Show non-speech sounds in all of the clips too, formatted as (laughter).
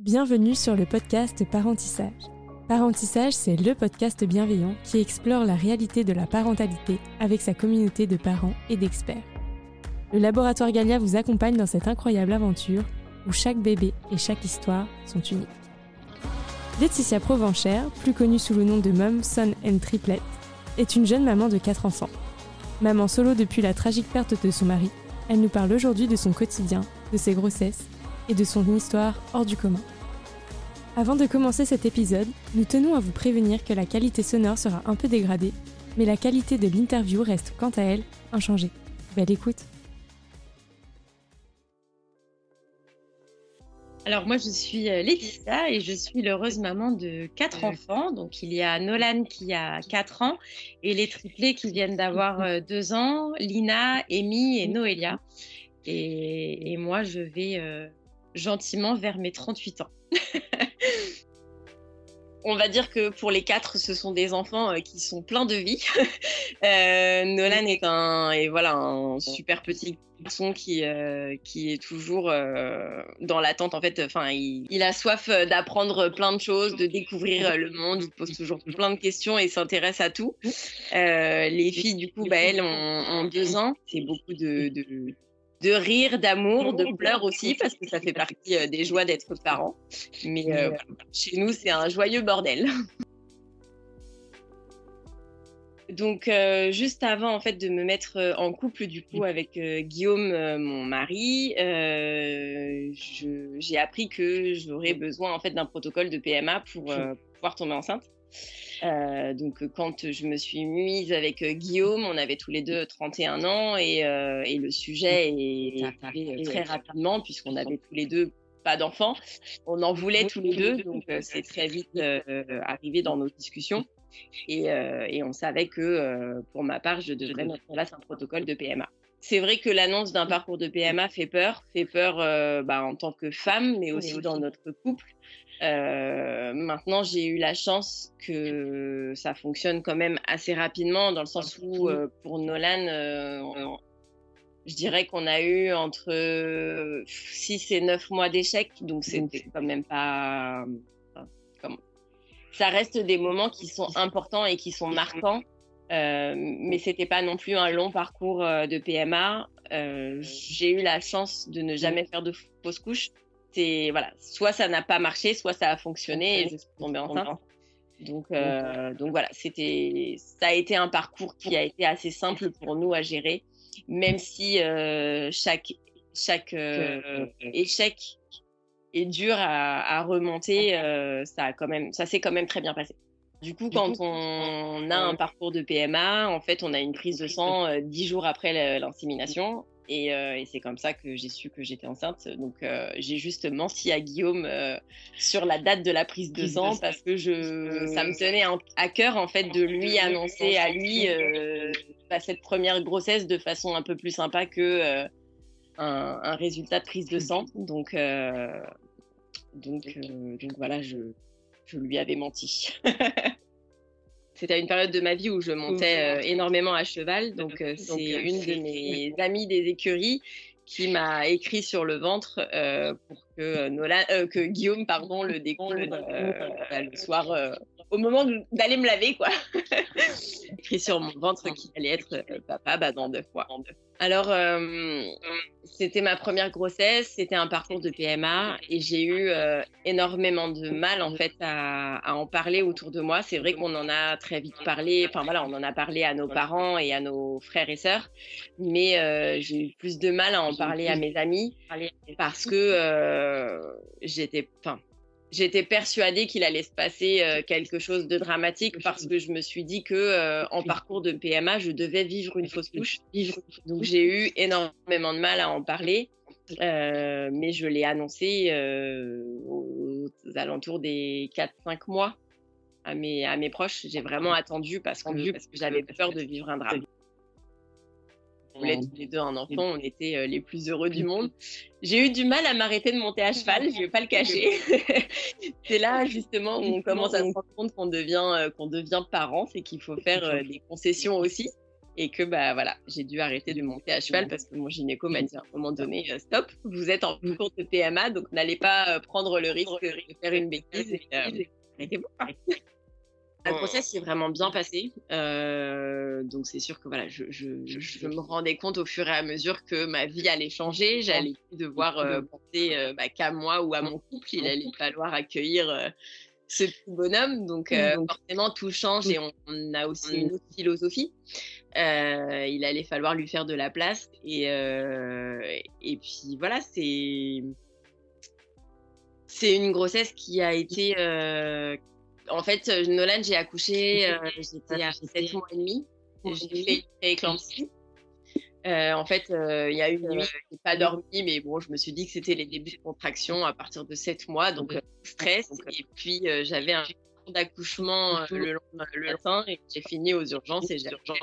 Bienvenue sur le podcast Parentissage. Parentissage, c'est le podcast bienveillant qui explore la réalité de la parentalité avec sa communauté de parents et d'experts. Le laboratoire Galia vous accompagne dans cette incroyable aventure où chaque bébé et chaque histoire sont uniques. Laetitia Provenchère, plus connue sous le nom de Mum, Son and Triplet, est une jeune maman de 4 enfants. Maman solo depuis la tragique perte de son mari, elle nous parle aujourd'hui de son quotidien, de ses grossesses et de son histoire hors du commun. Avant de commencer cet épisode, nous tenons à vous prévenir que la qualité sonore sera un peu dégradée, mais la qualité de l'interview reste quant à elle inchangée. Belle écoute Alors moi je suis euh, Laetitia et je suis l'heureuse maman de quatre enfants. Donc il y a Nolan qui a quatre ans et les triplés qui viennent d'avoir euh, deux ans, Lina, Amy et Noélia. Et, et moi je vais euh, gentiment vers mes 38 ans. (laughs) On va dire que pour les quatre, ce sont des enfants euh, qui sont pleins de vie. (laughs) euh, Nolan est un, et voilà, un super petit garçon qui, euh, qui est toujours dans l'attente. En fait, enfin, il, a soif d'apprendre plein de choses, de découvrir le monde. Il pose toujours plein de questions et s'intéresse à tout. Les filles, du coup, bah, elles ont, deux ans. C'est beaucoup de de rire, d'amour, de pleurs aussi, parce que ça fait partie euh, des joies d'être parent. Mais euh, chez nous, c'est un joyeux bordel. (laughs) Donc, euh, juste avant en fait de me mettre en couple du coup avec euh, Guillaume, mon mari, j'ai appris que j'aurais besoin en fait d'un protocole de PMA pour pouvoir tomber enceinte. Euh, donc quand je me suis mise avec Guillaume, on avait tous les deux 31 ans et, euh, et le sujet est arrivé très rapidement puisqu'on avait tous les deux pas d'enfants. On en voulait tous les deux, donc c'est très vite euh, arrivé dans nos discussions. Et, et on savait que pour ma part, je devrais mettre en place un protocole de PMA. C'est vrai que l'annonce d'un parcours de PMA fait peur, fait peur bah, en tant que femme, mais aussi dans notre couple. Euh, maintenant, j'ai eu la chance que ça fonctionne quand même assez rapidement, dans le sens où euh, pour Nolan, euh, je dirais qu'on a eu entre 6 et 9 mois d'échec, donc c'est quand même pas. Enfin, comme... Ça reste des moments qui sont importants et qui sont marquants. Mais c'était pas non plus un long parcours de PMA. J'ai eu la chance de ne jamais faire de fausse couche c'est voilà, soit ça n'a pas marché, soit ça a fonctionné et je suis tombée enceinte. Donc, euh, donc voilà, c'était, ça a été un parcours qui a été assez simple pour nous à gérer, même si euh, chaque chaque euh, échec est dur à, à remonter, ça a quand même, ça s'est quand même très bien passé. Du coup, quand on a un parcours de PMA, en fait, on a une prise de sang dix jours après l'insémination et, euh, et c'est comme ça que j'ai su que j'étais enceinte. Donc euh, j'ai juste menti à Guillaume euh, sur la date de la prise de sang parce que je, ça me tenait à cœur en fait de lui annoncer à lui bah, cette première grossesse de façon un peu plus sympa que un, un, résultat de prise de sang. Donc donc donc voilà, je je lui avais menti. (laughs) C'était une période de ma vie où je montais euh, énormément à cheval. Donc, euh, (laughs) c'est une de (laughs) mes amies des écuries qui m'a écrit sur le ventre euh, pour que, Nolan, euh, que Guillaume pardon, le découvre euh, le soir au moment d'aller me laver. quoi. (laughs) écrit sur mon ventre qu'il allait être papa bah, dans deux fois. Alors, euh, c'était ma première grossesse, c'était un parcours de PMA et j'ai eu euh, énormément de mal en fait à, à en parler autour de moi. C'est vrai qu'on en a très vite parlé, enfin voilà, on en a parlé à nos parents et à nos frères et sœurs, mais euh, j'ai eu plus de mal à en parler à mes amis parce que euh, j'étais, enfin, j'étais persuadée qu'il allait se passer euh, quelque chose de dramatique parce que je me suis dit que euh, en parcours de PMA, je devais vivre une fausse couche. Donc j'ai eu énormément de mal à en parler, euh, mais je l'ai annoncé euh, aux, alentours des 4-5 mois à mes, à mes proches. J'ai vraiment attendu parce que, parce que j'avais peur de vivre un drame voulait tous les deux un enfant, on était euh, les plus heureux du monde. J'ai eu du mal à m'arrêter de monter à (laughs) cheval, je vais pas le cacher. (laughs) c'est là justement où on commence à se rendre compte qu'on devient, euh, qu'on devient parent, c'est qu'il faut faire euh, des concessions aussi. et que bah voilà, j'ai dû arrêter de monter à cheval parce que mon gynéco m'a dit à un moment donné stop, vous êtes en cours de PMA donc n'allez pas prendre le risque de faire une bêtise et arrêtez-vous. (laughs) La grossesse s'est vraiment bien passée. Euh, donc c'est sûr que voilà, je, je, me rendais compte au fur et à mesure que ma vie allait changer. J'allais devoir euh, penser euh, bah, qu'à moi ou à mon couple. Il allait falloir accueillir ce petit bonhomme. Donc forcément tout change et on, a aussi une autre philosophie. il allait falloir lui faire de la place et et puis voilà c'est c'est une grossesse qui a été en fait, euh, Nolan, j'ai accouché, (laughs) euh, j'étais à 7 mois et demi. J'ai fait une éclampsie. Euh, en fait, il y a une nuit, je n'ai pas dormi, mais bon, je me suis dit que c'était les débuts de contraction à partir de 7 mois, donc stress. Et puis, j'avais un d'accouchement le, le matin et j'ai fini aux urgences et j'ai urgences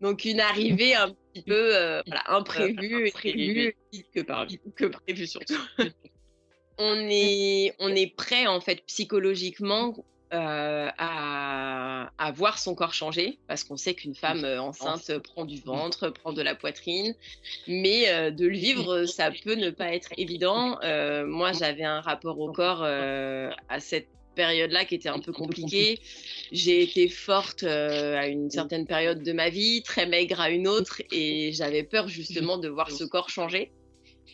donc une arrivée un petit peu voilà, imprévue, imprévue. que, par, que prévu surtout (laughs) on est, on est prêt en fait psychologiquement euh, à, à, voir son corps changer parce qu'on sait qu'une femme euh, enceinte prend du ventre, prend de la poitrine, mais euh, de le vivre, ça peut ne pas être évident. moi, j'avais un rapport au corps à cette période-là qui était un peu compliquée. J'ai été forte à une certaine période de ma vie, très maigre à une autre, et j'avais peur justement de voir ce corps changer.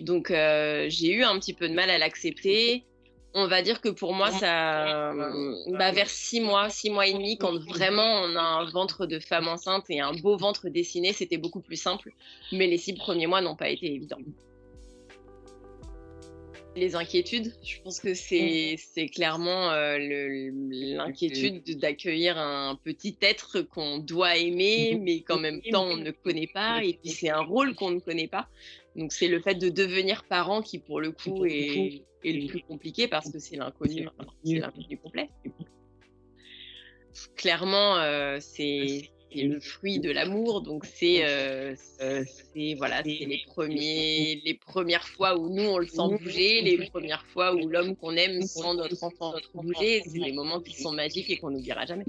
Donc euh, j'ai eu un petit peu de mal à l'accepter. On va dire que pour moi, ça, bah, vers six mois, six mois et demi, quand vraiment on a un ventre de femme enceinte et un beau ventre dessiné, c'était beaucoup plus simple. Mais les six premiers mois n'ont pas été évidents. Les inquiétudes, je pense que c'est clairement euh, l'inquiétude d'accueillir un petit être qu'on doit aimer, (laughs) mais qu'en même temps on ne connaît pas, et puis c'est un rôle qu'on ne connaît pas. Donc c'est le fait de devenir parent qui pour le coup est, le plus compliqué parce que c'est l'inconnu, c'est l'inconnu. complet. Clairement, euh, c'est le fruit de l'amour, donc c'est euh, voilà, les premiers, les premières fois où nous on le sent bouger, les premières fois où l'homme qu'on aime sent notre enfant bouger, c'est des moments qui sont magiques et qu'on n'oubliera jamais.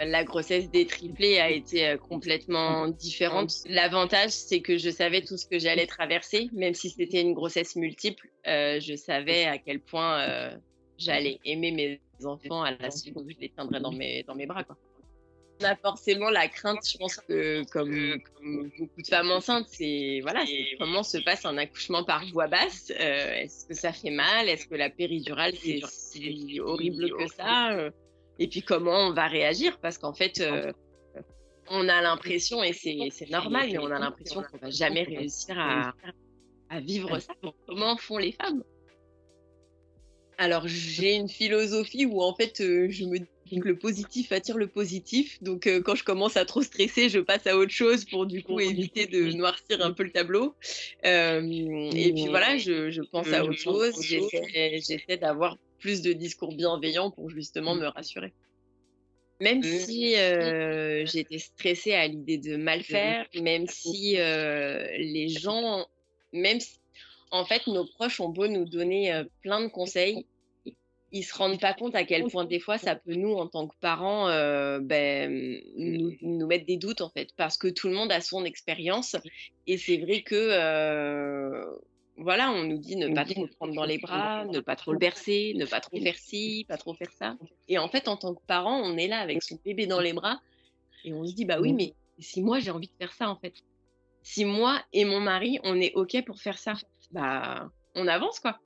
La grossesse des triplés a été euh, complètement différente. L'avantage, c'est que je savais tout ce que j'allais traverser, même si c'était une grossesse multiple. Euh, je savais à quel point euh, j'allais aimer mes enfants à la suite où je les tiendrais dans mes, dans mes bras. Quoi. On a forcément la crainte, je pense que comme, beaucoup de femmes enceintes, c'est voilà, comment se passe un accouchement par voie basse. Est-ce que ça fait mal? Est-ce que la péridurale c'est si horrible que ça et puis comment on va réagir? Parce qu'en fait euh, on a l'impression et c'est normal mais on a l'impression qu'on va jamais réussir à, à vivre ça. Comment font les femmes? Alors j'ai une philosophie où en fait euh, je me dis que le positif attire le positif. Donc euh, quand je commence à trop stresser je passe à autre chose pour du coup éviter de noircir un peu le tableau. Et puis voilà je, je pense à autre chose. j'essaie d'avoir plus de discours bienveillants pour justement me rassurer. Même mmh. si euh, j'étais stressée à l'idée de mal mmh. faire, même si euh, les gens, même si, en fait, nos proches ont beau nous donner euh, plein de conseils, ils se rendent pas compte à quel point des fois ça peut nous, en tant que parents, ben, nous, nous, mettre des doutes en fait, parce que tout le monde a son expérience et c'est vrai que voilà, on nous dit ne pas trop le prendre dans les bras, ne pas trop le bercer, ne pas trop faire ci, pas trop faire ça. Et en fait, en tant que parent, on est là avec son bébé dans les bras et on se dit bah oui, mais si moi j'ai envie de faire ça en fait, si moi et mon mari on est ok pour faire ça, bah on avance quoi.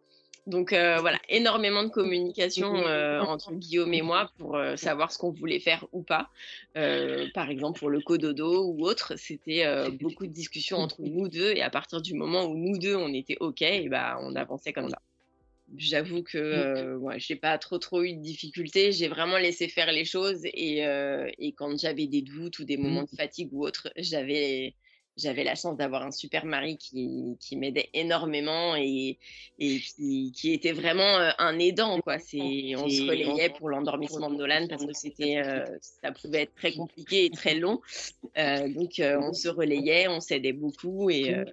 Donc euh, voilà, énormément de communication (laughs) euh, entre Guillaume et moi pour euh, savoir ce qu'on voulait faire ou pas. par exemple pour le cododo ou autre, c'était beaucoup de discussions entre nous deux et à partir du moment où nous deux on était ok, et bah on avançait comme ça. J'avoue que ouais, j'ai pas trop trop eu de difficultés, j'ai vraiment laissé faire les choses et, et quand j'avais des doutes ou des moments mmh. de fatigue ou autre, j'avais j'avais la chance d'avoir un super mari qui, qui m'aidait énormément et, et qui, qui, était vraiment euh, un aidant quoi. C'est on se relayait pour l'endormissement de Nolan parce que c'était euh, ça pouvait être très compliqué et très long. Euh, donc on se relayait on s'aidait beaucoup et,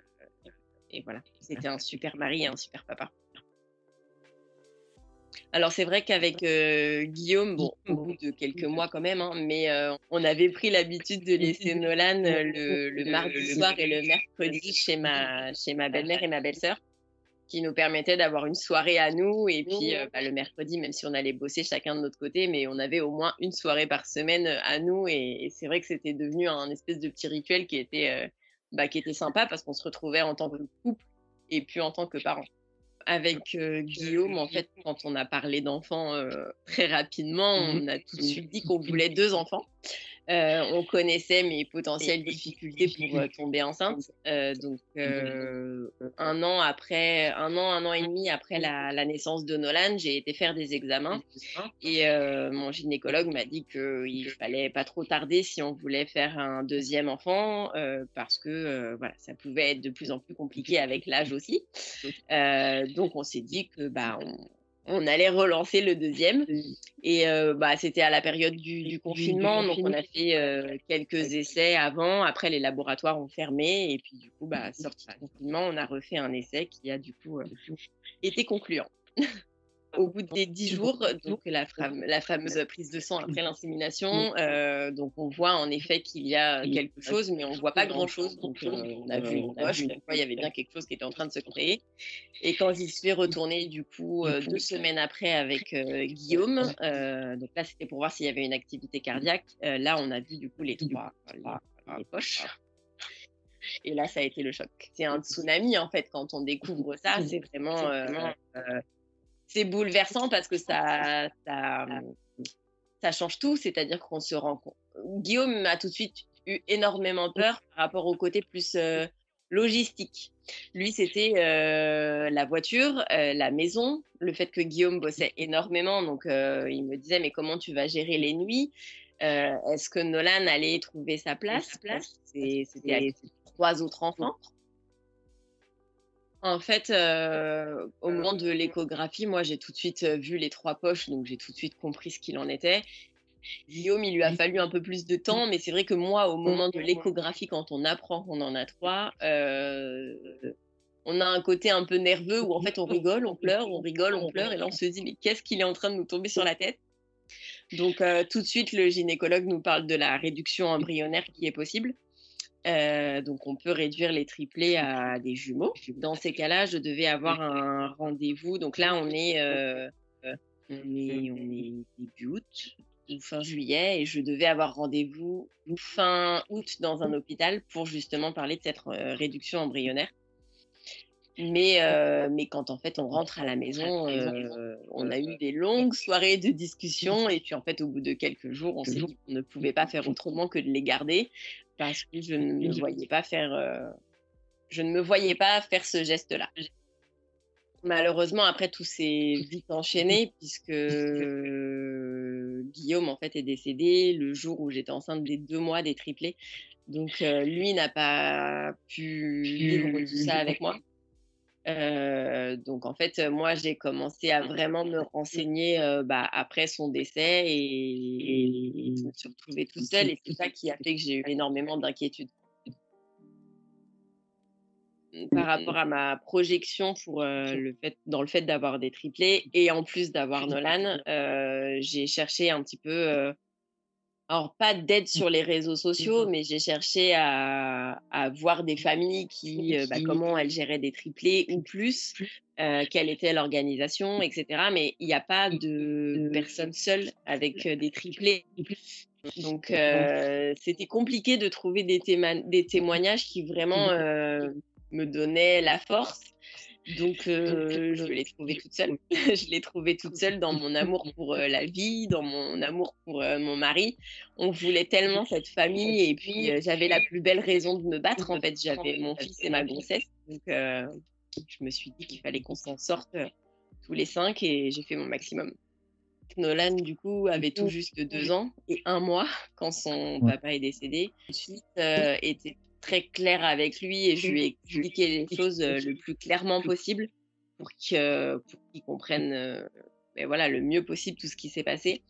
et voilà. C'était un super mari et un super papa Alors c'est vrai qu'avec euh, Guillaume, bon, au bout de quelques mois quand même, hein, mais euh, on avait pris l'habitude de laisser Nolan (laughs) euh, le, mardi soir et le mercredi chez ma, chez ma belle-mère et ma belle-sœur, qui nous permettait d'avoir une soirée à nous. Et puis bah, le mercredi, même si on allait bosser chacun de notre côté, mais on avait au moins une soirée par semaine à nous. Et, c'est vrai que c'était devenu un espèce de petit rituel qui était, bah, qui était sympa parce qu'on se retrouvait en tant que couple et puis en tant que parents avec euh, Guillaume, en fait, quand on a parlé d'enfants euh, très rapidement, on a tout de suite. dit qu'on voulait deux enfants. Euh, on connaissait mes potentielles difficultés pour euh, tomber enceinte. Euh, donc un an après, un an, un an et demi après la, naissance de Nolan, j'ai été faire des examens. Et mon gynécologue m'a dit qu'il fallait pas trop tarder si on voulait faire un deuxième enfant parce que voilà, ça pouvait être de plus en plus compliqué avec l'âge aussi. donc on s'est dit que bah on, on allait relancer le deuxième. Et euh, bah, c'était à la période du, confinement, donc on a fait euh, quelques essais avant. Après, les laboratoires ont fermé. Et puis, du coup, bah, sorti du confinement, on a refait un essai qui a du coup euh, été concluant. (laughs) au bout des dix jours, donc la, la, fameuse prise de sang après l'insémination, euh, donc on voit en effet qu'il y a quelque chose, mais on ne voit pas grand-chose. Donc euh, on a vu une poche, il y avait bien quelque chose qui était en train de se créer. Et quand j'y suis retournée, du coup, euh, deux semaines après avec Guillaume, donc là c'était pour voir s'il y avait une activité cardiaque. là, on a vu du coup les trois les, poches. Et là, ça a été le choc. C'est un tsunami, en fait, quand on découvre ça. C'est vraiment c'est bouleversant parce que ça, ça, change tout. C'est-à-dire qu'on se rend compte. Guillaume a tout de suite eu énormément peur par rapport au côté plus euh, logistique. Lui, c'était euh, la voiture, euh, la maison, le fait que Guillaume bossait énormément. Donc, il me disait, mais comment tu vas gérer les nuits Est-ce que Nolan allait trouver sa place, place C'était avec trois autres enfants. En fait, euh, au moment de l'échographie, moi, j'ai tout de suite euh, vu les trois poches, donc j'ai tout de suite compris ce qu'il en était. Guillaume, il lui a fallu un peu plus de temps, mais c'est vrai que moi, au moment de l'échographie, quand on apprend qu'on en a trois, euh, on a un côté un peu nerveux où en fait on rigole, on pleure, on rigole, on pleure, et là on se dit mais qu'est-ce qu'il est en train de nous tomber sur la tête? Donc tout de suite, le gynécologue nous parle de la réduction embryonnaire qui est possible. Euh, donc, on peut réduire les triplés à des jumeaux. Dans ces cas-là, je devais avoir un rendez-vous. Donc là, on est, euh, on est, on est début août ou fin juillet et je devais avoir rendez-vous fin août dans un hôpital pour justement parler de cette euh, réduction embryonnaire. Mais, mais quand en fait on rentre à la maison, on a eu des longues soirées de discussion et puis en fait au bout de quelques jours, on s'est dit qu'on ne pouvait pas faire autrement que de les garder parce que je ne me voyais pas faire, euh, je ne me voyais pas faire ce geste-là. Malheureusement, après tout s'est vite enchaîné (laughs) puisque Guillaume en fait est décédé le jour où j'étais enceinte des deux mois des triplés. Donc euh, lui n'a pas pu vivre tout ça avec moi. Euh, donc en fait, moi j'ai commencé à vraiment me renseigner bah, après son décès et, je me suis retrouvée toute seule et c'est ça qui a fait que j'ai eu énormément d'inquiétudes. Par rapport à ma projection pour le fait, dans le fait d'avoir des triplés et en plus d'avoir Nolan, j'ai cherché un petit peu alors pas d'aide sur les réseaux sociaux, mais j'ai cherché à, voir des familles qui, euh, bah, comment elles géraient des triplés ou plus, euh, quelle était l'organisation, etc. Mais il n'y a pas de personnes seules avec euh, des triplés. Donc c'était compliqué de trouver des, des, témoignages qui vraiment me donnaient la force. (laughs) Donc, euh, je l'ai trouvée toute seule. (laughs) je l'ai trouvée toute seule dans mon amour pour euh, la vie, dans mon amour pour euh, mon mari. On voulait tellement cette famille et puis j'avais la plus belle raison de me battre. En fait, j'avais mon fils et ma grossesse. Donc, je me suis dit qu'il fallait qu'on s'en sorte tous les cinq et j'ai fait mon maximum. Nolan, du coup, avait tout juste deux ans et un mois quand son papa est décédé. Ensuite, était très clair avec lui et je lui ai (laughs) expliqué les choses euh, le plus clairement possible pour qu'il comprenne euh, mais voilà, le mieux possible tout ce qui s'est passé.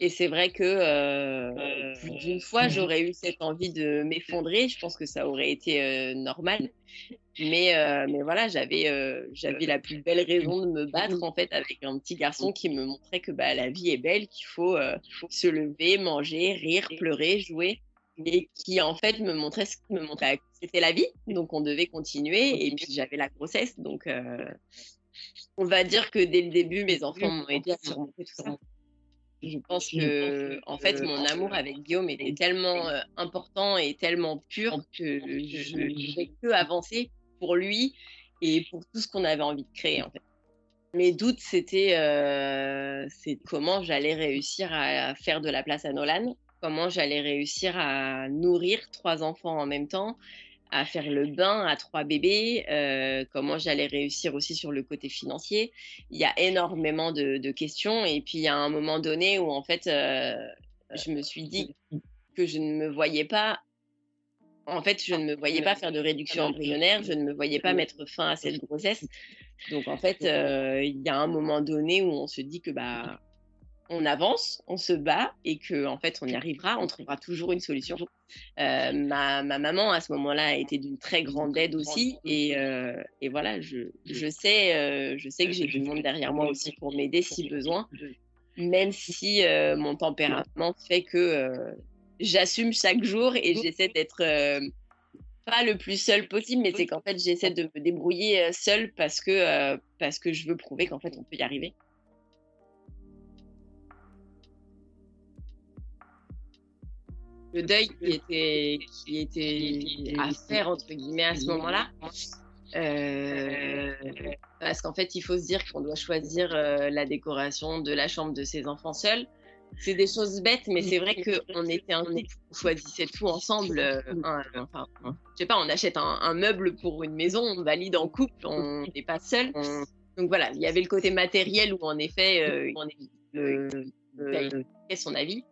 Et c'est vrai que euh, plus d'une fois, j'aurais eu cette envie de m'effondrer. Je pense que ça aurait été normal. Mais, mais voilà, j'avais j'avais la plus belle raison de me battre en fait avec un petit garçon qui me montrait que bah, la vie est belle, qu'il faut, faut se lever, manger, rire, pleurer, jouer et qui en fait me montrait ce me montrait c'était la vie. Donc on devait continuer. Et puis j'avais la grossesse. Donc euh, on va dire que dès le début mes enfants m'ont aidé à surmonter tout ça. je pense que en fait mon amour avec Guillaume était tellement euh, important et tellement pur que je n'ai que avancer pour lui et pour tout ce qu'on avait envie de créer en fait. Mes doutes, c'était euh, comment j'allais réussir à faire de la place à Nolan comment j'allais réussir à nourrir trois enfants en même temps, à faire le bain à trois bébés, euh, comment j'allais réussir aussi sur le côté financier. Il y a énormément de, questions et puis il y a un moment donné où en fait euh, je me suis dit que je ne me voyais pas. En fait, je ne me voyais pas faire de réduction embryonnaire, je ne me voyais pas mettre fin à cette grossesse. Donc en fait, euh, il y a un moment donné où on se dit que bah on avance, on se bat et que en fait on y arrivera, on trouvera toujours une solution. Euh, ma, maman à ce moment-là a été d'une très grande aide aussi et, euh, voilà, je, sais, euh, je sais que j'ai du monde derrière moi aussi pour m'aider si besoin, même si mon tempérament fait que j'assume chaque jour et j'essaie d'être pas le plus seul possible, mais c'est qu'en fait j'essaie de me débrouiller seule parce que parce que je veux prouver qu'en fait on peut y arriver. Le deuil qui était, à faire, entre guillemets, à ce moment-là. Euh, parce qu'en fait, il faut se dire qu'on doit choisir euh, la décoration de la chambre de ses enfants seuls. C'est des choses bêtes, mais c'est vrai qu'on était un couple, on choisissait tout ensemble. Euh, enfin, je sais pas, on achète un, meuble pour une maison, on valide en couple, on n'est pas seul. Donc voilà, il y avait le côté matériel où en effet, on est le, son avis.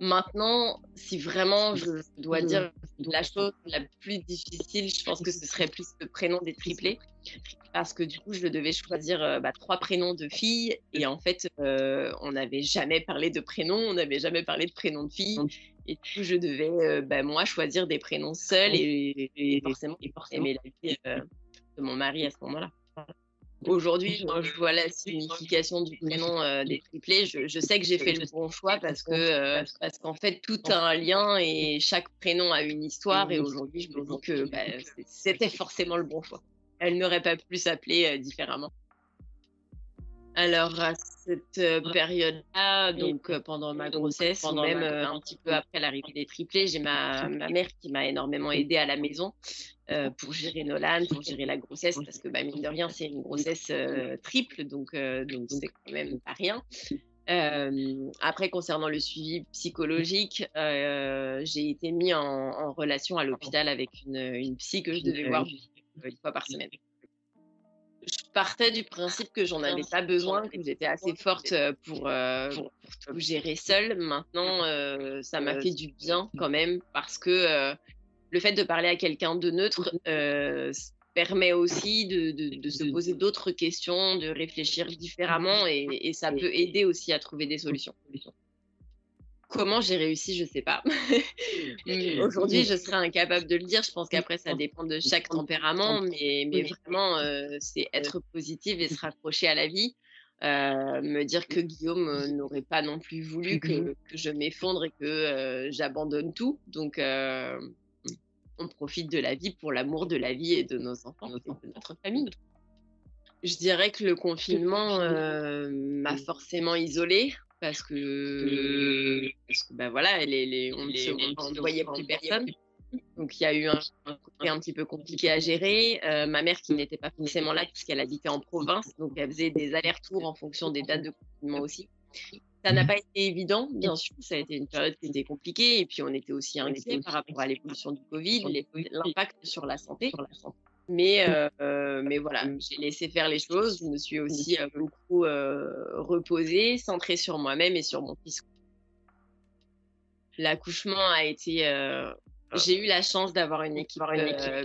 Maintenant, si vraiment je dois dire la chose la plus difficile, je pense que ce serait plus le prénom des triplés. Parce que du coup, je devais choisir euh, bah, trois prénoms de filles. Et en fait, euh, on n'avait jamais parlé de prénoms, on n'avait jamais parlé de prénoms de filles. Et du coup, je devais, euh, bah, moi, choisir des prénoms seuls et, forcément, aimer la vie de mon mari à ce moment-là. Aujourd'hui, quand je vois la signification du prénom euh, des triplés, je, sais que j'ai fait le bon choix parce que euh, parce qu'en fait tout a un lien et chaque prénom a une histoire et aujourd'hui je me dis que bah, c'était forcément le bon choix. Elle n'aurait pas pu s'appeler euh, différemment. Alors à cette période-là, donc pendant ma grossesse, pendant même un petit peu après l'arrivée des triplés, j'ai ma, ma mère qui m'a énormément aidée à la maison euh, pour gérer Nolan, pour gérer la grossesse, parce que bah, mine de rien, c'est une grossesse euh, triple, donc euh, donc c'est quand même pas rien. après, concernant le suivi psychologique, j'ai été mis en, relation à l'hôpital avec une, une, psy que je devais voir une fois par semaine. Je partais du principe que j'en avais pas besoin, que j'étais assez forte pour, pour, tout gérer seule. Maintenant, ça m'a fait du bien quand même parce que le fait de parler à quelqu'un de neutre euh, permet aussi de, se poser d'autres questions, de réfléchir différemment et, ça peut aider aussi à trouver des solutions. Comment j'ai réussi, je ne sais pas. (laughs) Aujourd'hui, je serais incapable de le dire. Je pense qu'après, ça dépend de chaque tempérament, mais, vraiment, euh, c'est être positive et se raccrocher à la vie. Euh, me dire que Guillaume n'aurait pas non plus voulu que, je m'effondre et que j'abandonne tout. Donc, on profite de la vie pour l'amour de la vie et de nos enfants et de notre famille. Je dirais que le confinement euh, m'a forcément isolée parce que, parce que bah voilà, les, on ne voyait plus personne. Donc il y a eu un, côté un petit peu compliqué à gérer. Euh, ma mère qui n'était pas forcément là puisqu'elle habitait en province, donc elle faisait des allers-retours en fonction des dates de confinement aussi. Ça n'a mmh. pas été évident, bien sûr. Ça a été une période qui était compliquée. Et puis, on était aussi inquiets par rapport à l'évolution du Covid, l'impact sur la santé. Mais, euh, mais voilà, j'ai laissé faire les choses. Je me suis aussi euh, beaucoup euh, reposée, centrée sur moi-même et sur mon fils. L'accouchement a été. J'ai eu la chance d'avoir une équipe,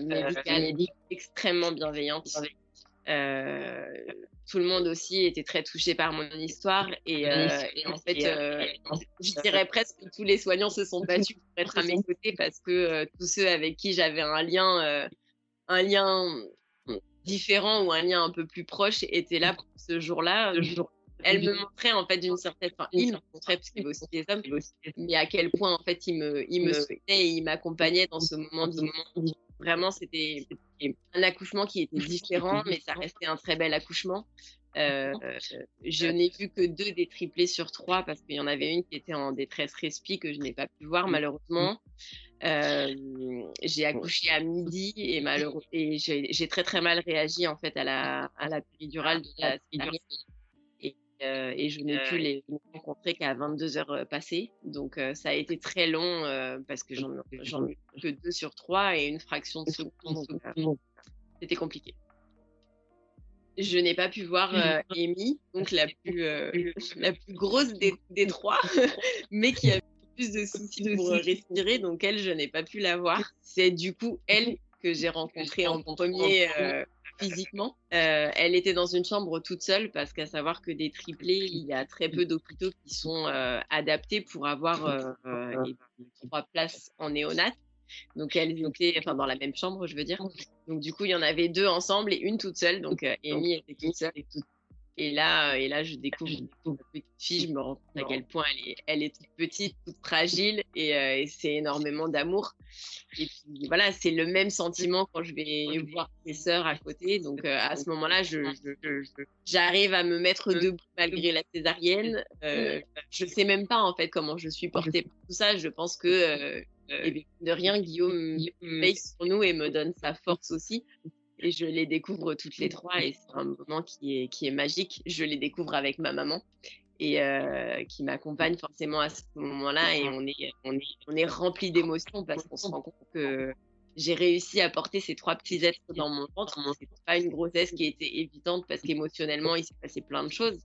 médicale extrêmement bienveillante tout le monde aussi était très touché par mon histoire. Et, en fait, je dirais presque que tous les soignants se sont battus pour être à mes côtés parce que tous ceux avec qui j'avais un lien, un lien différent ou un lien un peu plus proche étaient là pour ce jour-là. Elle me montrait en fait d'une certaine, enfin, il me montrait parce qu'il y avait aussi des hommes, mais à quel point en fait il me, il me soutenait et il m'accompagnait dans ce moment. moment vraiment, c'était un accouchement qui était différent, (laughs) mais ça restait un très bel accouchement. Euh, je n'ai vu que deux des triplés sur trois parce qu'il y en avait une qui était en détresse respi que je n'ai pas pu voir malheureusement. Euh, j'ai accouché à midi et et j'ai très très mal réagi en fait à la à la péridurale de la et, euh, et je n'ai pu les rencontrer qu'à 22 heures passées. Donc ça a été très long parce que j'en ai que deux sur trois et une fraction de seconde c'était compliqué. Je n'ai pas pu voir euh, Amy, donc la plus, euh, (laughs) la plus grosse des, des trois, (laughs) mais qui a plus de soucis pour respirer, donc elle, je n'ai pas pu la voir. C'est du coup elle que j'ai rencontrée en premier euh, physiquement. elle était dans une chambre toute seule parce qu'à savoir que des triplés, il y a très peu d'hôpitaux qui sont adaptés pour avoir les trois places en néonat. Donc elles étaient enfin, dans la même chambre, je veux dire. Donc du coup, il y en avait deux ensemble et une toute seule. Donc euh, Amy était toute seule et toute et là, euh, et là, je découvre une petite fille, je me rends compte à quel point elle est, elle est toute petite, toute fragile, et, euh, c'est énormément d'amour. Et puis voilà, c'est le même sentiment quand je vais voir ses sœurs à côté. Donc à ce moment-là, je, j'arrive à me mettre debout malgré la césarienne. Euh, je sais même pas en fait comment je suis portée par tout ça. Je pense que de rien, Guillaume veille sur nous et me donne sa force aussi et je les découvre toutes les trois et c'est un moment qui est, qui est magique. Je les découvre avec ma maman et euh, qui m'accompagne forcément à ce moment-là et on est, on est, on est rempli d'émotions parce qu'on se rend compte que j'ai réussi à porter ces trois petits êtres dans mon ventre. C'est pas une grossesse qui était évidente parce qu'émotionnellement il s'est passé plein de choses.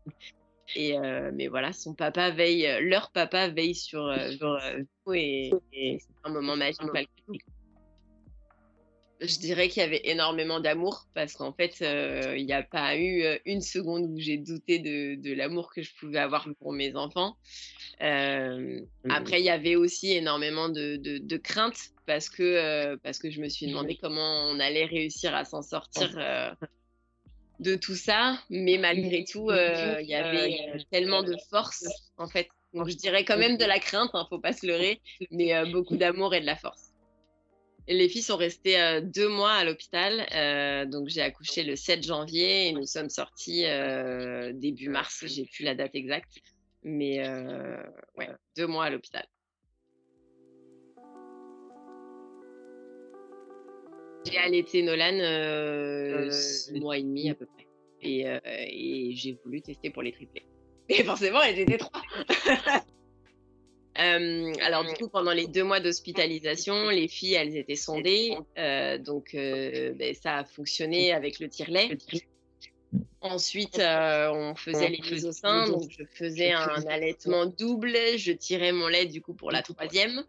Et euh, mais voilà, son papa veille, leur papa veille sur, euh, sur et, et c'est un moment magique malgré tout je dirais qu'il y avait énormément d'amour parce qu'en fait, euh, il n'y a pas eu euh, une seconde où j'ai douté de, l'amour que je pouvais avoir pour mes enfants. Euh, mmh. Après, il y avait aussi énormément de, de, crainte parce que, parce que je me suis demandé comment on allait réussir à s'en sortir de tout ça. Mais malgré tout, il y avait tellement de force en fait. Donc, je dirais quand même de la crainte, ne hein, faut pas se leurrer, mais beaucoup d'amour et de la force. Les filles sont restées euh, deux mois à l'hôpital. Euh, donc, j'ai accouché le 7 janvier et nous sommes sortis euh, début mars. J'ai plus la date exacte. Mais ouais, deux mois à l'hôpital. J'ai allaité Nolan six mois et demi à peu près. Et, et j'ai voulu tester pour les triplés. Et forcément, elles étaient trois. (laughs) Euh, alors du coup, pendant les deux mois d'hospitalisation, les filles, elles étaient sondées, euh, donc euh, ben, ça a fonctionné avec le tire-lait. Ensuite, on faisait les mises au sein, donc je faisais un allaitement double, je tirais mon lait du coup pour la troisième.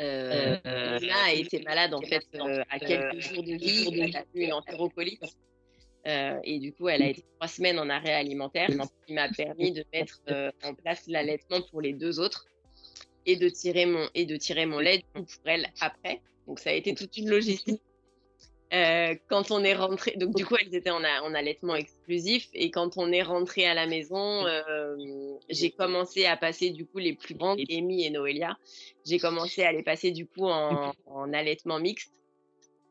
Euh, a été malade en fait à quelques jours de vie, elle a eu une entérocolite. Euh, et du coup, elle a été trois semaines en arrêt alimentaire, ce qui m'a permis de mettre euh, en place l'allaitement pour les deux autres et de tirer mon, et de tirer mon lait pour elle après. Donc, ça a été toute une logistique. Euh, quand on est rentré, donc du coup, elles étaient en, en, allaitement exclusif. Et quand on est rentré à la maison, j'ai commencé à passer du coup les plus grandes, Amy et Noélia. J'ai commencé à les passer du coup en, en allaitement mixte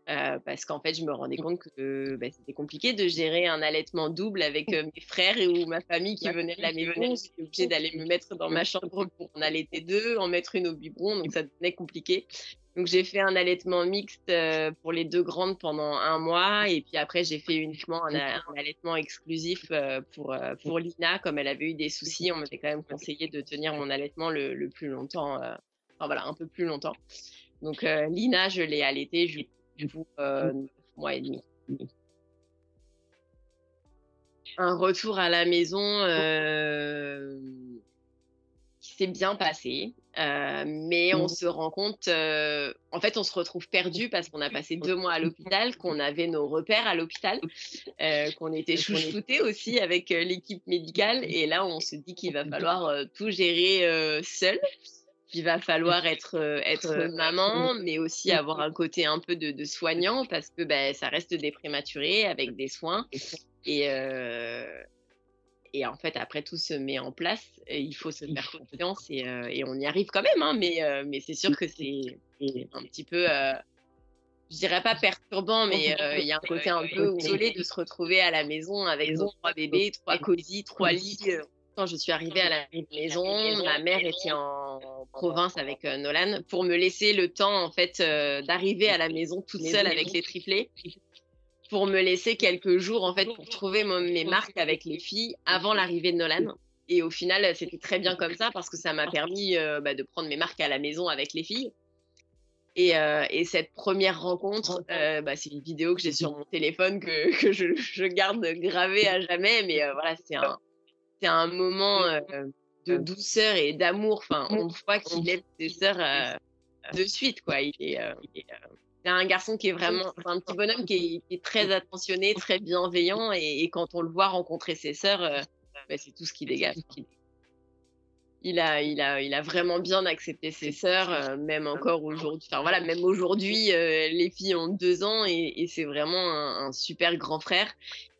euh, parce qu'en fait, je me rendais compte que bah, c'était compliqué de gérer un allaitement double avec euh, mes frères et ou ma famille qui venait de la maison. J'étais obligée d'aller me mettre dans ma chambre pour en allaiter deux, en mettre une au biberon, donc ça devenait compliqué. Donc j'ai fait un allaitement mixte euh, pour les deux grandes pendant un mois et puis après j'ai fait uniquement un, un allaitement exclusif pour pour Lina. Comme elle avait eu des soucis. On m'avait quand même conseillé de tenir mon allaitement le, le plus longtemps, enfin voilà un peu plus longtemps. Donc Lina je l'ai allaitée du coup, euh, mois et demi. Un retour à la maison, euh, qui s'est bien passé. mais on mmh. se rend compte, en fait, on se retrouve perdu parce qu'on a passé deux mois à l'hôpital, qu'on avait nos repères à l'hôpital, qu'on était chouchoutés aussi avec l'équipe médicale. Et là, on se dit qu'il va falloir tout gérer seul. Il va falloir (laughs) être, être maman, mais aussi avoir un côté un peu de, soignant parce que ben, ça reste des prématurés avec des soins. Et, et en fait, après, tout se met en place. il faut se faire confiance et, et on y arrive quand même. Hein, mais mais c'est sûr que c'est un petit peu, je dirais pas perturbant, mais il y a un côté un peu isolé de se retrouver à la maison avec trois bébés, trois cosy, trois lits. Quand je suis arrivée à la maison, ma mère était en province avec Nolan pour me laisser le temps en fait d'arriver à la maison toute seule avec les triplés pour me laisser quelques jours en fait pour trouver mes marques avec les filles avant l'arrivée de Nolan. Et au final, c'était très bien comme ça parce que ça m'a permis euh, bah, de prendre mes marques à la maison avec les filles. Et, euh, et cette première rencontre, euh, bah, c'est une vidéo que j'ai sur mon téléphone que, que je, je, garde gravée à jamais. Mais voilà, c'est un, c'est un moment de douceur et d'amour. Enfin, on voit qu'il aime ses sœurs de suite, quoi. Il est, il est c'est un garçon qui est vraiment, un petit bonhomme qui est, très attentionné, très bienveillant, et, quand on le voit rencontrer ses sœurs, euh, bah, c'est tout ce qui dégage il a, il a, il a vraiment bien accepté ses sœurs, euh, même encore aujourd'hui. Enfin voilà, même aujourd'hui, euh, les filles ont deux ans et, c'est vraiment un, super grand frère.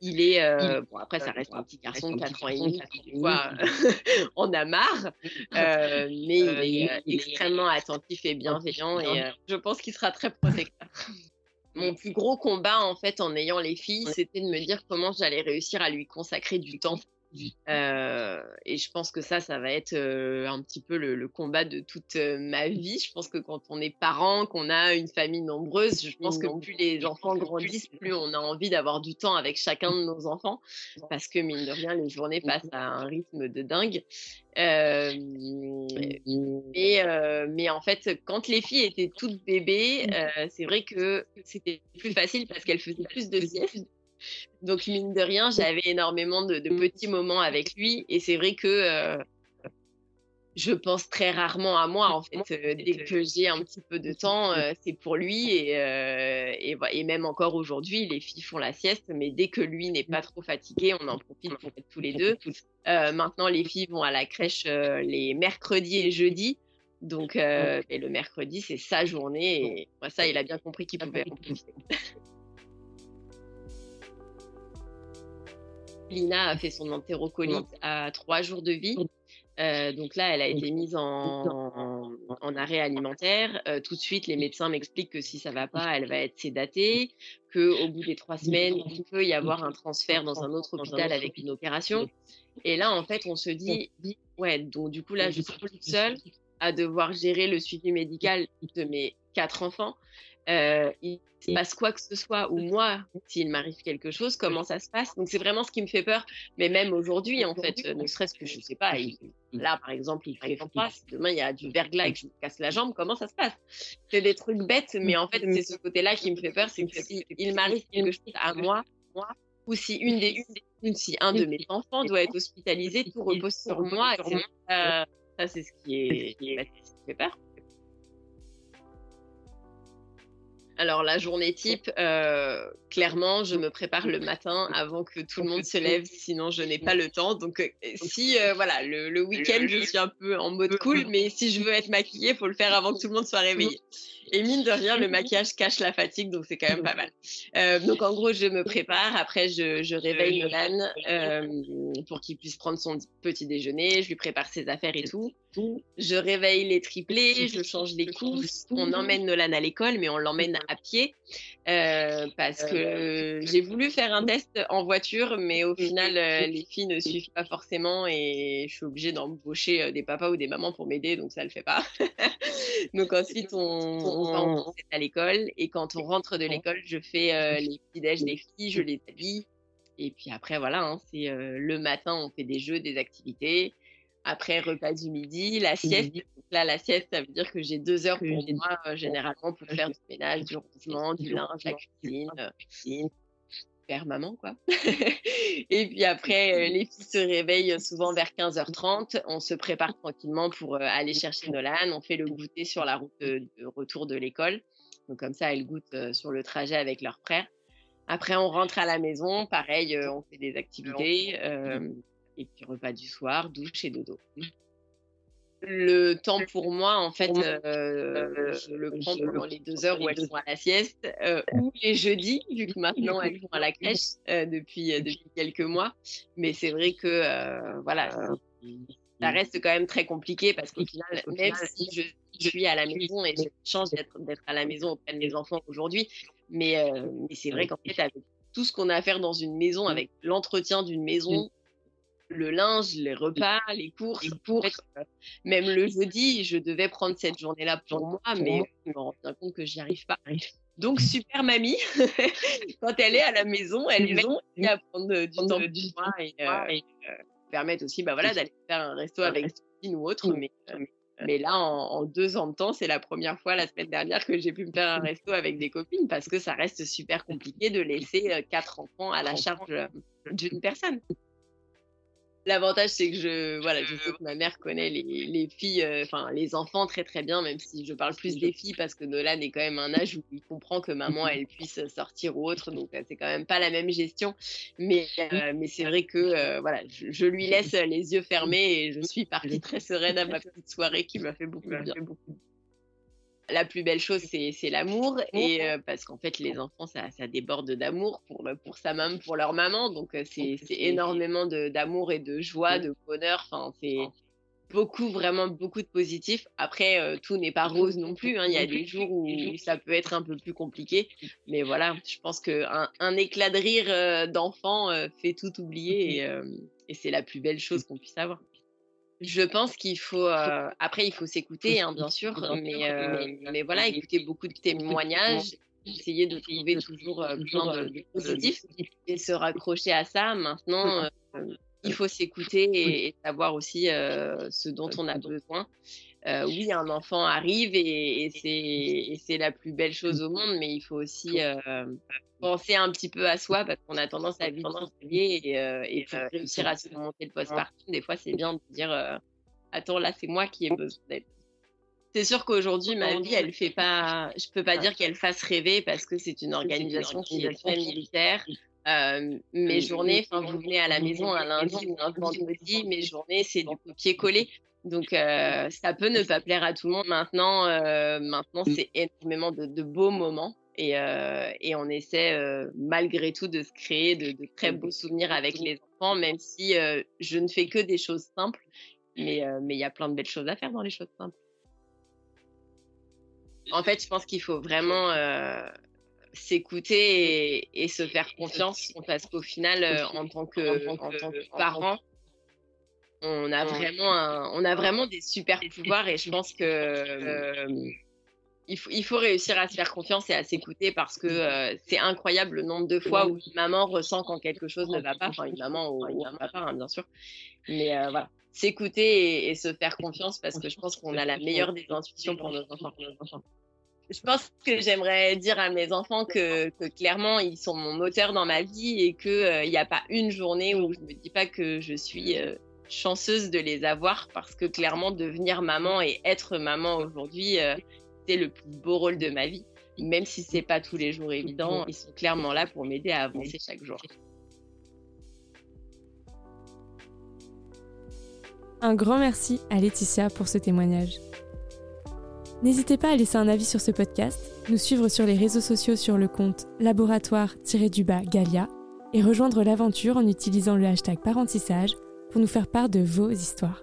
Il est, euh, bon après ça reste un petit garçon de 4 ans et demi, (laughs) on a marre, (laughs) mais il est extrêmement attentif et bienveillant et je pense qu'il sera très protecteur. (laughs) Mon plus gros combat en fait en ayant les filles, c'était de me dire comment j'allais réussir à lui consacrer du temps euh, et je pense que ça, ça va être euh, un petit peu le, combat de toute euh, ma vie. Je pense que quand on est parent, qu'on a une famille nombreuse, je pense que plus les enfants grandissent, plus. on a envie d'avoir du temps avec chacun de nos enfants, parce que mine de rien, les journées passent à un rythme de dingue. mais, mais en fait, quand les filles étaient toutes bébés, c'est vrai que c'était plus facile parce qu'elles faisaient plus de siestes. Donc, mine de rien, j'avais énormément de, petits moments avec lui. Et c'est vrai que euh, je pense très rarement à moi, en fait. Euh, dès que j'ai un petit peu de temps, euh, c'est pour lui. Et, et, même encore aujourd'hui, les filles font la sieste. Mais dès que lui n'est pas trop fatigué, on en profite pour être tous les deux. maintenant, les filles vont à la crèche les mercredis et jeudis. Donc, et le mercredi, c'est sa journée. Et moi, ça, il a bien compris qu'il pouvait en profiter. (laughs) Lina a fait son entérocolite à trois jours de vie. Euh, donc là, elle a été mise en, arrêt alimentaire. Euh, tout de suite, les médecins m'expliquent que si ça va pas, elle va être sédatée, que au bout des trois semaines, il peut y avoir un transfert dans un autre hôpital avec une opération. Et là, en fait, on se dit, ouais, donc du coup là, je suis toute seule à devoir gérer le suivi médical de mes quatre enfants. Euh, il se passe quoi que ce soit, ou moi, s'il m'arrive quelque chose, comment ça se passe. Donc c'est vraiment ce qui me fait peur. Mais même aujourd'hui, en fait, ne serait-ce que je sais pas, là par exemple, il fait froid, demain il y a du verglas et que je me casse la jambe, comment ça se passe? C'est des trucs bêtes, mais en fait c'est ce côté-là qui me fait peur, c'est que s'il m'arrive quelque chose à moi, moi, ou si une des, une, si un de mes enfants doit être hospitalisé, tout repose sur moi. Et ça, c'est ce qui est, qui fait peur. Alors la journée type, euh, clairement, je me prépare le (laughs) matin avant que tout le monde se lève, sinon je n'ai pas le temps. Donc euh, si euh, voilà, le, week-end, je suis un peu en mode cool, (laughs) mais si je veux être maquillée, il faut le faire avant que tout le monde soit réveillé. Et mine de rien, le (laughs) maquillage cache la fatigue, donc c'est quand même pas mal. Euh, donc en gros, je me prépare. Après, je, je réveille Nolan euh, pour qu'il puisse prendre son petit déjeuner. Je lui prépare ses affaires et tout. Je réveille les triplés, je change les couches. On emmène Nolan à l'école, mais on l'emmène à pied parce que j'ai voulu faire un test en voiture, mais au final, les filles ne suivent pas forcément et je suis obligée d'embaucher des papas ou des mamans pour m'aider, donc ça le fait pas. (laughs) donc ensuite, on on à l'école et quand on rentre de l'école, je fais euh, les petits déj des filles, je les habille. Et puis après, voilà, hein, c'est euh, le matin, on fait des jeux, des activités. Après, repas du midi, la sieste. là, la sieste, ça veut dire que j'ai deux heures pour moi, euh, généralement, pour faire du ménage, du rangement, du linge, la cuisine. super maman, quoi. (laughs) et puis après, les filles se réveillent souvent vers 15h30. On se prépare tranquillement pour aller chercher Nolan. On fait le goûter sur la route de, retour de l'école. Donc comme ça, elles goûtent sur le trajet avec leur frère. Après, on rentre à la maison. Pareil, on fait des activités. Et puis repas du soir, douche et dodo. Le temps pour moi, en fait, euh, je le prends pendant les deux heures où elles sont à la sieste, euh, (laughs) ou les jeudis, vu que maintenant elles vont à la (laughs) crèche euh, depuis, depuis quelques mois. Mais c'est vrai que, voilà, ça reste quand même très compliqué parce qu'au final, même si je, suis à la maison et j'ai la chance d'être à la maison auprès de mes enfants aujourd'hui, mais, mais c'est vrai qu'en fait, avec tout ce qu'on a à faire dans une maison, avec l'entretien d'une maison, le linge, les repas, les courses. pour euh, même le jeudi, je devais prendre cette journée-là pour moi, mais je me rends bien compte que j'y arrive pas. Donc, super mamie, (laughs) quand elle est à la maison, elle m'aide à prendre du temps pour moi et, euh, euh, permettre aussi bah, voilà, d'aller faire un resto avec Sophie ou autre. Mais, mais là, en, deux ans de temps, c'est la première fois la semaine dernière que j'ai pu me faire un resto avec des copines parce que ça reste super compliqué de laisser quatre enfants à la charge d'une personne. L'avantage, c'est que je, voilà, je sais que ma mère connaît les, les filles, euh, enfin les enfants très très bien, même si je parle plus des filles parce que Nolan est quand même un âge où il comprend que (laughs) maman elle puisse sortir ou autre, donc euh, c'est quand même pas la même gestion. Mais euh, mais c'est vrai que voilà, je, lui laisse les yeux fermés et je suis (laughs) partie très sereine à ma (laughs) petite soirée qui m'a fait beaucoup de bien la plus belle chose, c'est l'amour. Et euh, parce qu'en fait, les enfants, ça, déborde d'amour pour, pour sa maman, pour leur maman. Donc, euh, c'est énormément d'amour et de joie, de bonheur. Enfin, c'est beaucoup, vraiment beaucoup de positifs. Après, euh, tout n'est pas rose non plus. Hein. Il y a des jours où ça peut être un peu plus compliqué. Mais voilà, je pense qu'un un éclat de rire d'enfant fait tout oublier. Et, et c'est la plus belle chose qu'on puisse avoir. Je pense qu'il faut. Euh, après, il faut s'écouter, hein, bien sûr, mais, euh, mais voilà, écouter beaucoup de témoignages, essayer de trouver toujours euh, plein de, positifs et se raccrocher à ça. Maintenant, il faut s'écouter et, savoir aussi ce dont on a besoin. oui, un enfant arrive et, et c'est la plus belle chose au monde, mais il faut aussi penser un petit peu à soi parce qu'on a tendance à vite s'oublier et, euh, et réussir à surmonter le postpartum, des fois c'est bien de dire euh, attends là c'est moi qui ai besoin d'aide. C'est sûr qu'aujourd'hui ma vie elle fait pas, je peux pas dire qu'elle fasse rêver parce que c'est une organisation qui est très militaire. Euh, mes journées, enfin vous venez à la maison un lundi ou un vendredi, mes journées c'est du copier coller. Donc ça peut ne pas plaire à tout le monde. Maintenant, maintenant c'est énormément de, de beaux moments. Et, on essaie malgré tout de se créer de, très beaux souvenirs avec les enfants, même si je ne fais que des choses simples. Mais il y a plein de belles choses à faire dans les choses simples. En fait, je pense qu'il faut vraiment s'écouter et, se faire confiance parce qu'au final, en tant que, en tant que parent, on a vraiment on a vraiment des super pouvoirs et je pense que il faut, il faut, réussir à se faire confiance et à s'écouter parce que euh, c'est incroyable le nombre de fois où une maman ressent quand quelque chose ne va pas, enfin une maman ou, un papa hein, bien sûr, mais euh, voilà, s'écouter et, se faire confiance parce que je pense qu'on a la meilleure des intuitions pour nos enfants. Je pense que j'aimerais dire à mes enfants que, clairement ils sont mon moteur dans ma vie et qu'il euh, n'y a pas une journée où je me dis pas que je suis chanceuse de les avoir parce que clairement devenir maman et être maman aujourd'hui c'est le plus beau rôle de ma vie. Même si c'est pas tous les jours évident, ils sont clairement là pour m'aider à avancer chaque jour. Un grand merci à Laetitia pour ce témoignage. N'hésitez pas à laisser un avis sur ce podcast, nous suivre sur les réseaux sociaux sur le compte laboratoire-du-bas Galia et rejoindre l'aventure en utilisant le hashtag parentissage pour nous faire part de vos histoires.